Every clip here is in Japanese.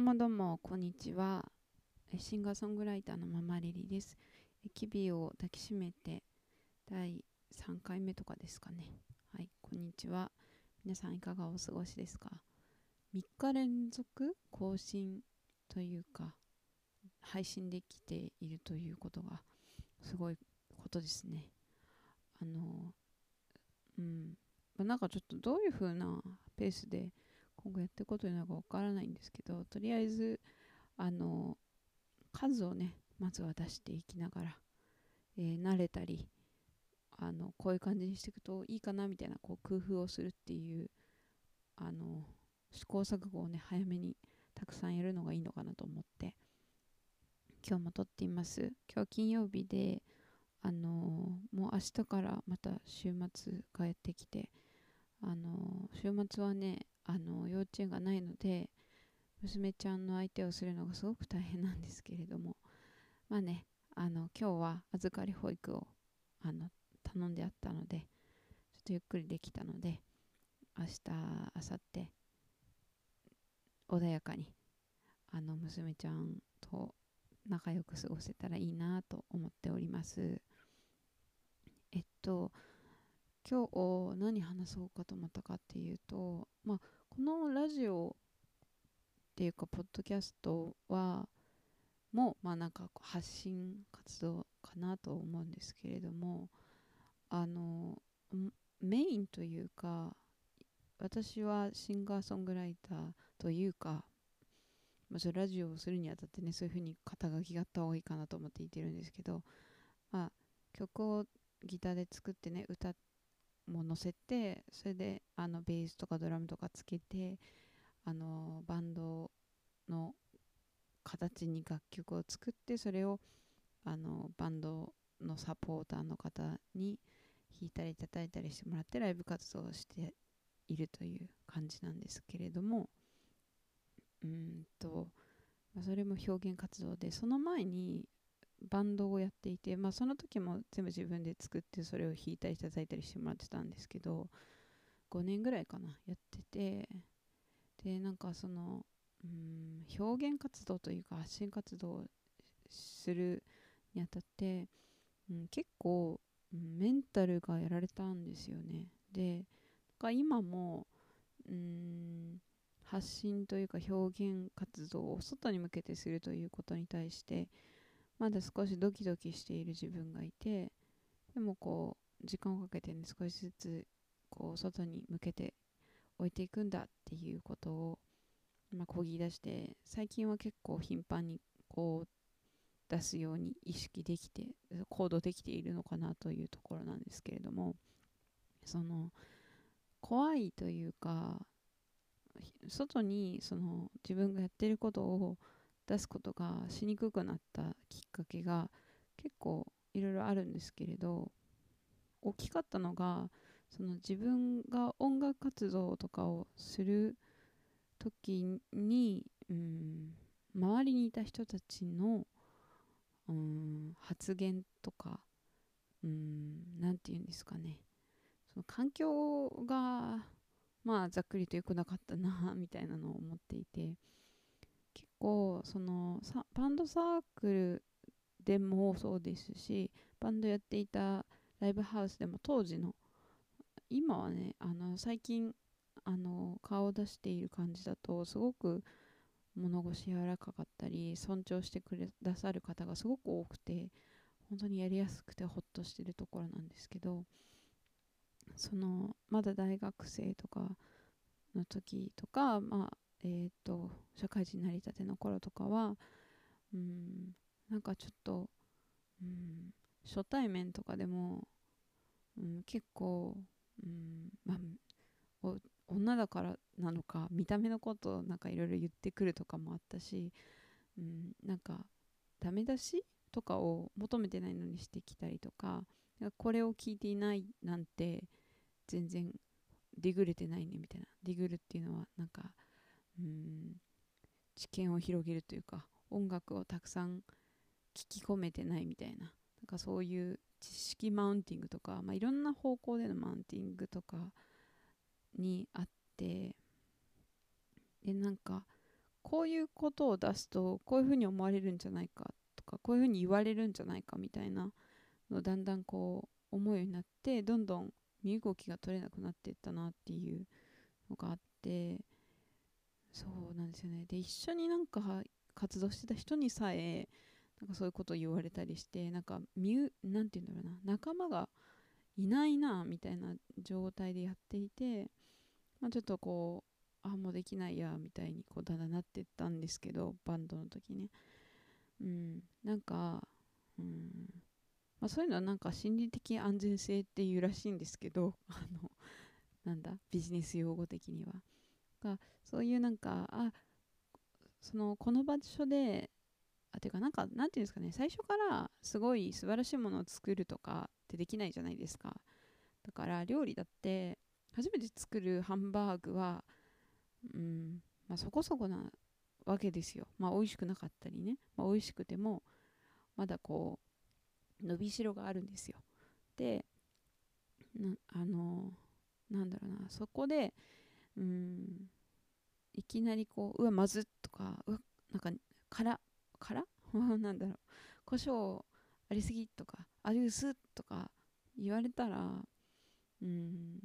どうもどうも、こんにちは。シンガーソングライターのママリリです。キビを抱きしめて第3回目とかですかね。はい、こんにちは。皆さんいかがお過ごしですか ?3 日連続更新というか、配信できているということがすごいことですね。あの、うん。なんかちょっとどういう風なペースで今後やっていくことになるかわからないんですけどとりあえずあの数をねまずは出していきながら、えー、慣れたりあのこういう感じにしていくといいかなみたいなこう工夫をするっていうあの試行錯誤をね早めにたくさんやるのがいいのかなと思って今日も撮っています。今日金曜日であのもう明日からまた週末帰ってきてあの週末はねあの幼稚園がないので娘ちゃんの相手をするのがすごく大変なんですけれども。まあねあの今日は預かり保育をあの頼んであったのでちょっとゆっくりできたので明日明後日穏やかにあの娘ちゃんと仲良く過ごせたらいいなと思っております。えっと今日何話そうかと思ったかっていうと、まあ、このラジオっていうかポッドキャストはもまあなんか発信活動かなと思うんですけれどもあのメインというか私はシンガーソングライターというか、まあ、ラジオをするにあたってねそういうふうに肩書きがあった方がいいかなと思って言ってるんですけど、まあ、曲をギターで作ってね歌っても載せてそれであのベースとかドラムとかつけてあのバンドの形に楽曲を作ってそれをあのバンドのサポーターの方に弾いたり叩いたりしてもらってライブ活動をしているという感じなんですけれどもうんと、ま、それも表現活動でその前にバンドをやっていて、まあ、その時も全部自分で作ってそれを弾いたり叩いたりしてもらってたんですけど5年ぐらいかなやっててでなんかそのうん表現活動というか発信活動をするにあたって、うん、結構、メンタルがやられたんですよね。で今もうん発信というか表現活動を外に向けてするということに対してまだ少しドキドキしている自分がいてでもこう時間をかけてね少しずつこう外に向けて置いていくんだっていうことをまあ、こぎ出して最近は結構頻繁にこう出すように意識できて行動できているのかなというところなんですけれどもその怖いというか外にその自分がやってることを出すことがしにくくなったきっかけが結構いろいろあるんですけれど大きかったのがその自分が音楽活動とかをする時に、うん、周りにいた人たちの、うん、発言とか何て言うんですかね。その環境がまあざっくりと良くなかったなみたいなのを思っていて。構そのバンドサークルでもそうですしバンドやっていたライブハウスでも当時の今はねあの最近あの顔を出している感じだとすごく物腰柔らかかったり尊重してくださる方がすごく多くて本当にやりやすくてホッとしてるところなんですけどそのまだ大学生とかの時とかまあえっ、ー、と社会人なりたての頃とかはうんなんかちょっとうん初対面とかでも、うん、結構、うんまあ、女だからなのか見た目のことなんかいろいろ言ってくるとかもあったし、うん、なんかダメ出しとかを求めてないのにしてきたりとかこれを聞いていないなんて全然ディグれてないねみたいな。ディグルっていうのはなんかうん。知見を広げるというか音楽をたくさん聞き込めてないみたいな。なんかそういう知識マウンティングとか、まあ、いろんな方向でのマウンティングとかにあってでなんかこういうことを出すとこういうふうに思われるんじゃないかとかこういうふうに言われるんじゃないかみたいなのをだんだんこう思うようになってどんどん身動きが取れなくなっていったなっていうのがあってそうなんですよね。で一緒になんか活動してた人にさえなんかそういうことを言われたりしてなんかミュなんて言うんだろうな。仲間がいないなみたいな状態でやっていて、まあ、ちょっとこうあもうできないやみたいにこうだだなってったんですけどバンドの時ね。うん。なんかうん。まあ、そういうのはなんか心理的安全性っていうらしいんですけどあのなんだビジネス用語的には。がそういうなんかあそのこの場所であていうかなんかなんていうんですかね最初からすごい素晴らしいものを作るとかってできないじゃないですか。だから料理だって初めて作るハンバーグはうんまあそこそこなわけですよ。まあ美味しくなかったりね、まあ、美味しくてもまだこう伸びしろがあるんですよ。であのなんだろうなそこでうん。いきなりこううわまずっとかうわなんか辛辛 なんだろう。胡椒ありすぎとかあり薄とか言われたらうん。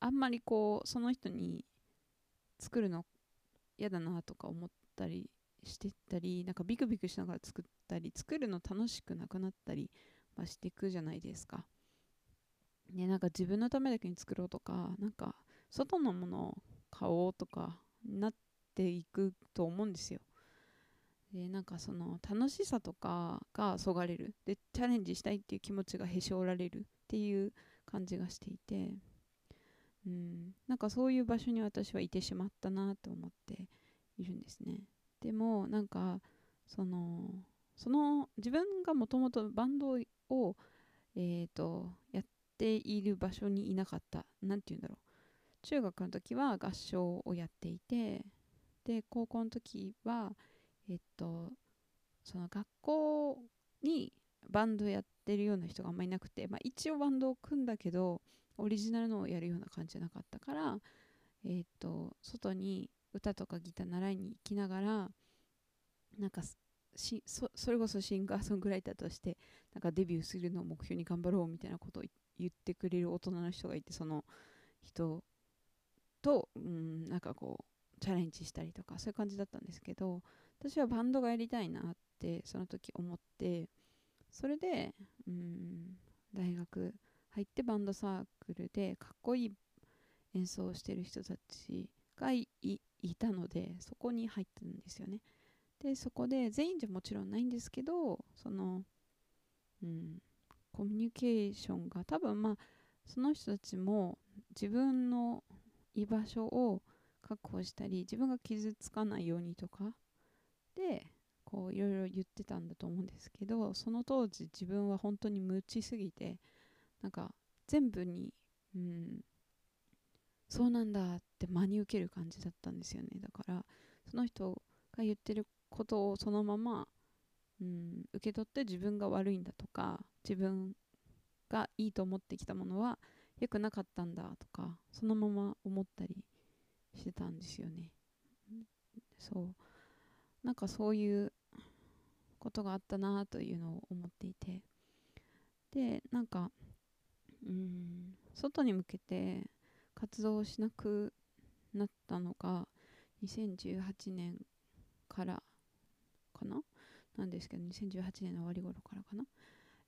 あんまりこうその人に作るの嫌だなとか思ったりしてたりなんかビクビクしながら作ったり作るの楽しくなくなったり、ま、していくじゃないですか。ね、なんか自分のためだけに作ろうとかなんか外のものを買おうとかなっていくと思うんですよ。でなんかその楽しさとかがそがれる。でチャレンジしたいっていう気持ちがへし折られるっていう感じがしていて。うん。なんかそういう場所に私はいてしまったなと思っているんですね。でもなんかそのその自分がもともとバンドをえっ、ー、とやっている場所にいなかった。何て言うんだろう。中学の時は合唱をやっていてで高校の時はえっとその学校にバンドやってるような人があんまりいなくて、まあ、一応バンドを組んだけどオリジナルのをやるような感じじゃなかったからえっと外に歌とかギター習いに行きながらなんかしそそれこそシンガーソングライターとしてなんかデビューするのを目標に頑張ろうみたいなことを言ってくれる大人の人がいてその人と、うん、なんかこうチャレンジしたりとかそういう感じだったんですけど私はバンドがやりたいなってその時思ってそれで、うん、大学入ってバンドサークルでかっこいい演奏をしてる人たちがいたのでそこに入ったんですよね。でそこで全員じゃもちろんないんですけどその、うん、コミュニケーションが多分まあその人たちも自分の居場所を確保したり自分が傷つかないようにとかでこういろいろ言ってたんだと思うんですけどその当時自分は本当に無知すぎてなんか全部にうんそうなんだって真に受ける感じだったんですよね。だからその人が言ってることをそのまま、うん、受け取って自分が悪いんだとか自分がいいと思ってきたものは良くなかったんだとかそのまま思ったりしてたんですよね。そう。なんかそういうことがあったなというのを思っていて。でなんかうん外に向けて活動しなくなったのが2018年からかな？なんですけど2018年の終わり頃からかな？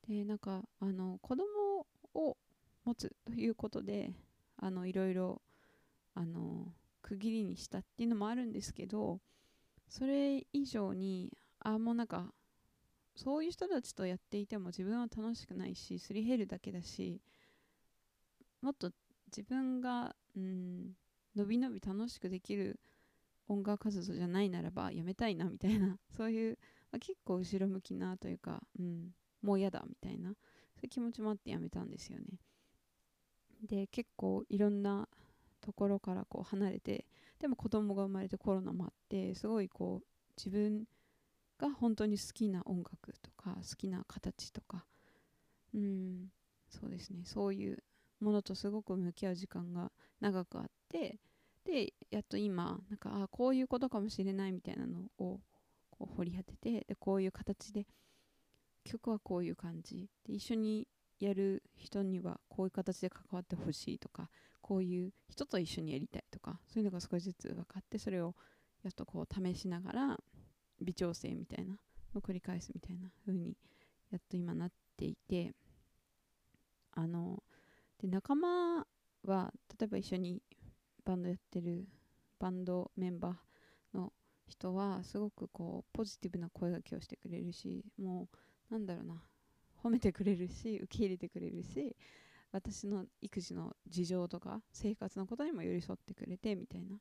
でなんかあの子供を持つということであのいろいろあの区切りにしたっていうのもあるんですけどそれ以上にあもうなんかそういう人たちとやっていても自分は楽しくないしすり減るだけだしもっと自分がうんのびのび楽しくできる音楽活動じゃないならばやめたいなみたいなそういう、まあ、結構後ろ向きなというか、うん、もう嫌だみたいなそういう気持ちもあってやめたんですよね。で結構いろんなところからこう離れてでも子供が生まれてコロナもあってすごいこう自分が本当に好きな音楽とか好きな形とかうんそうですね。そういうものとすごく向き合う時間が長くあってでやっと今なんかあこういうことかもしれないみたいなのをこう掘り当ててでこういう形で曲はこういう感じで一緒にやる人にはこういう形で関わってほしいとかこういう人と一緒にやりたいとかそういうのが少しずつ分かってそれをやっとこう試しながら微調整みたいなのを繰り返すみたいな風にやっと今なっていてあので仲間は例えば一緒にバンドやってるバンドメンバーの人はすごくこうポジティブな声がけをしてくれるしもうなんだろうな褒めてくれるし受け入れてくれるし私の育児の事情とか生活のことにも寄り添ってくれてみたいな。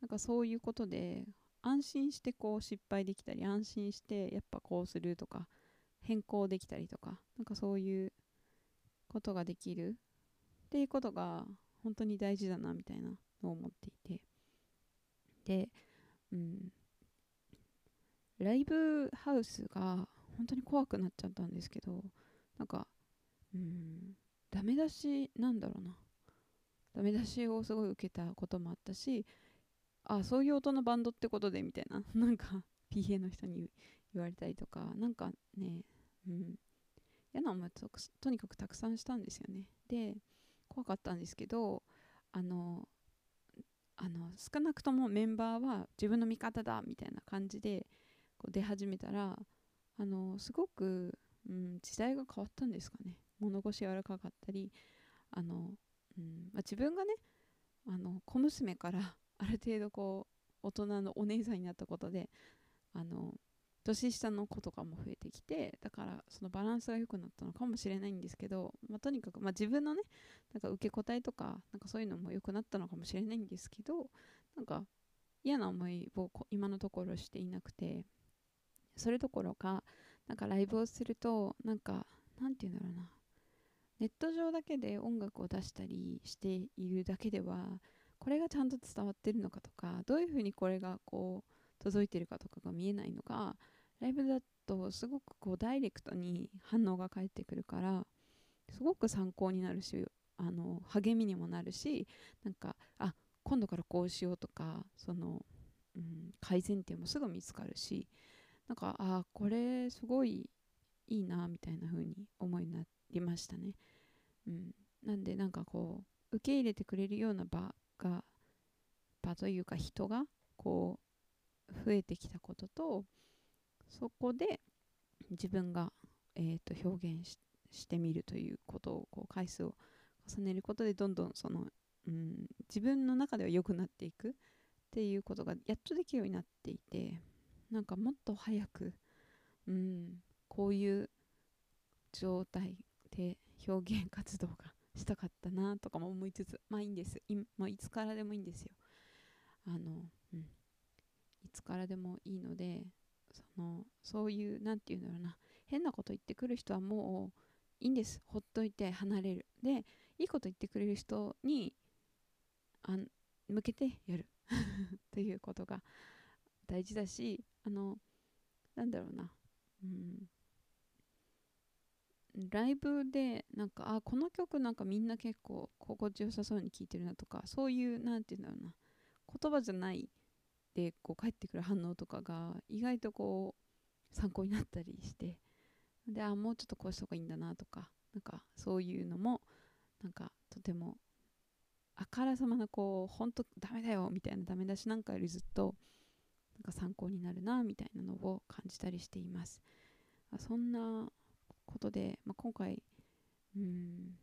なんかそういうことで安心してこう失敗できたり安心してやっぱこうするとか変更できたりとかなんかそういうことができる。っていうことが本当に大事だなみたいなのを思っていて。で、うん、ライブハウスが本当に怖くなっちゃったんですけどなんかうんダメ出しなんだろうな。ダメ出しをすごい受けたこともあったしあそういう音のバンドってことでみたいな。なんか PA の人に言われたりとか。なんかねうん。嫌な思いととにかくたくさんしたんですよね。で怖かったんですけどあのあの少なくともメンバーは自分の味方だみたいな感じでこう出始めたらあのすごく、うん、時代が変わったんですかね。物腰柔らかかったりあの、うんまあ、自分がねあの小娘から ある程度こう大人のお姉さんになったことであの年下の子とかも増えてきてだからそのバランスが良くなったのかもしれないんですけど、まあ、とにかく、まあ、自分のねなんか受け答えとかなんかそういうのも良くなったのかもしれないんですけどなんか嫌な思いを今のところしていなくてそれどころかなんかライブをするとなんかなんて言うんだろうな。ネット上だけで音楽を出したりしているだけではこれがちゃんと伝わってるのかとかどういうふうにこれがこう届いてるかとかが見えないのがライブだとすごくこうダイレクトに反応が返ってくるからすごく参考になるしあの励みにもなるしなんかあ今度からこうしようとかその、うん、改善点もすぐ見つかるしなんかあこれすごいいいなみたいな風に思いになりましたね、うん、なんでなんかこう受け入れてくれるような場が場というか人がこう増えてきたこととそこで自分が、えー、と表現してみるということをこう回数を重ねることでどんどんその、うん、自分の中では良くなっていくっていうことがやっとできるようになっていてなんかもっと早く、うん、こういう状態で表現活動がしたかったなとかも思いつつまあいいんです。い,、まあ、いつからでもいいんですよ。あの、うん、いつからでもいいのでそのそういう何て言うんだろうな。変なこと言ってくる人はもういいんです。ほっといて離れる。でいいこと言ってくれる人にあ向けてやる。ということが大事だしあのなんだろうな。うん。ライブでなんかあこの曲なんかみんな結構心地よさそうに聴いてるなとかそういう何て言うんだろうな。言葉じゃないでこう返ってくる反応とかが意外とこう参考になったりして。であもうちょっとこうした方がいいんだなとかなんかそういうのもなんかとてもあからさまなこう本当ダメだよみたいなダメ出しなんかよりずっとなんか参考になるなみたいなのを感じたりしています。そんなことで、まあ、今回うん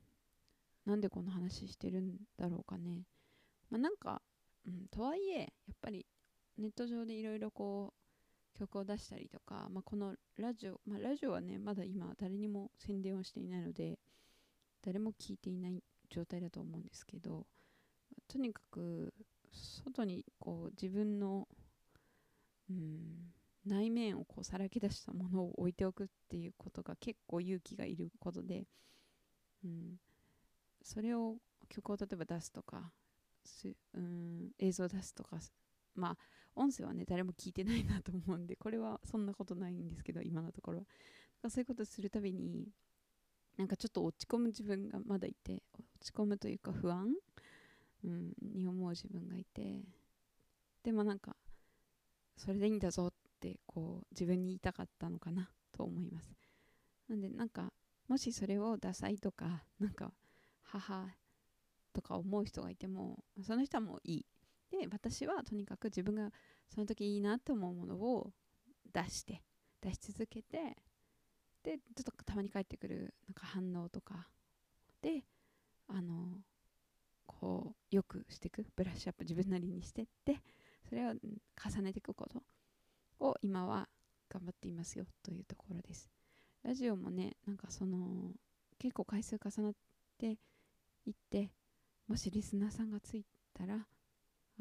なんでこの話してるんだろうかね、まあ、なんか、うん、とはいえやっぱりネット上でいろいろこう曲を出したりとか、まあ、このラジオ、まあ、ラジオはねまだ今誰にも宣伝をしていないので誰も聞いていない状態だと思うんですけどとにかく外にこう自分のうん。内面をこうさらけ出したものを置いておくっていうことが結構勇気がいることで、うん、それを曲を例えば出すとかすうん映像を出すとかまあ音声はね誰も聞いてないなと思うんでこれはそんなことないんですけど今のところは。そういうことするたびになんかちょっと落ち込む自分がまだいて落ち込むというか不安、うん、に思う自分がいてでもなんかそれでいいんだぞってこう自分に言いたかったのかなと思います。なんでなんかもしそれをダサいとか なんか母とか思う人がいてもその人はもういい。で私はとにかく自分がその時いいなって思うものを出して出し続けてでちょっとたまに返ってくるなんか反応とかであのこうよくしていくブラッシュアップ自分なりにしてってそれを重ねていくこと。を今は頑張っていますよというところです。ラジオもねなんかその結構回数重なっていってもしリスナーさんがついたら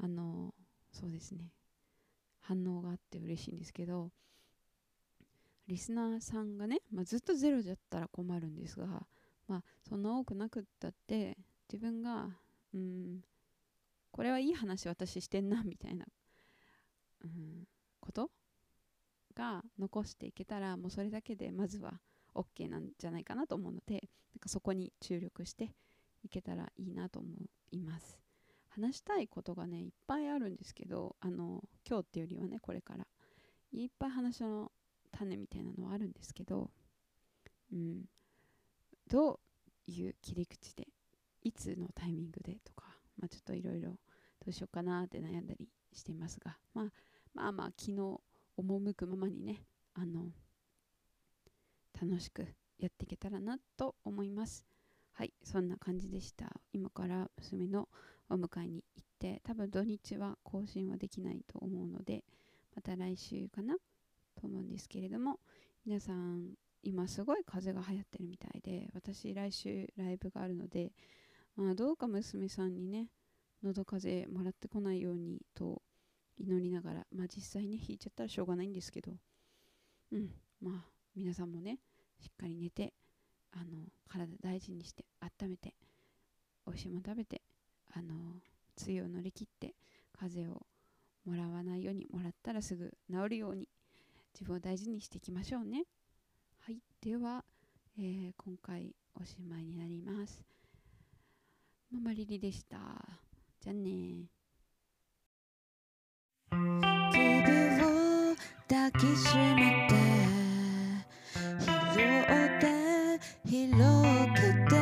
あのそうですね。反応があって嬉しいんですけどリスナーさんがね、まあ、ずっとゼロだったら困るんですが、まあ、そんな多くなくったって自分がうんこれはいい話私してんなみたいな、うん、こと？が残していけたらもうそれだけでまずは OK なんじゃないかなと思うのでなんかそこに注力していけたらいいなと思います。話したいことがねいっぱいあるんですけどあの今日っていうよりはねこれから。いっぱい話の種みたいなのはあるんですけどうん。どういう切り口でいつのタイミングでとか、まあ、ちょっといろいろどうしようかなって悩んだりしていますが、まあ、まあまあ昨日赴くままにねあの楽しくやっていけたらなと思います。はいそんな感じでした。今から娘のお迎えに行って多分土日は更新はできないと思うのでまた来週かなと思うんですけれども皆さん今すごい風が流行ってるみたいで私来週ライブがあるので、まあ、どうか娘さんにね喉風邪もらってこないようにと祈りながら、まあ、実際ね引いちゃったらしょうがないんですけどうんまあ皆さんもねしっかり寝てあの体大事にして温めて美味しいもの食べてあの梅雨を乗り切って風邪をもらわないようにもらったらすぐ治るように自分を大事にしていきましょうね。はいでは、えー、今回おしまいになります。ママリリでした。じゃあね君を抱きしめて拾って広くて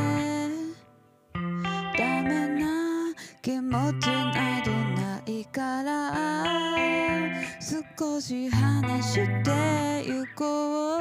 ダメな気持ちなどないから少し話してゆこう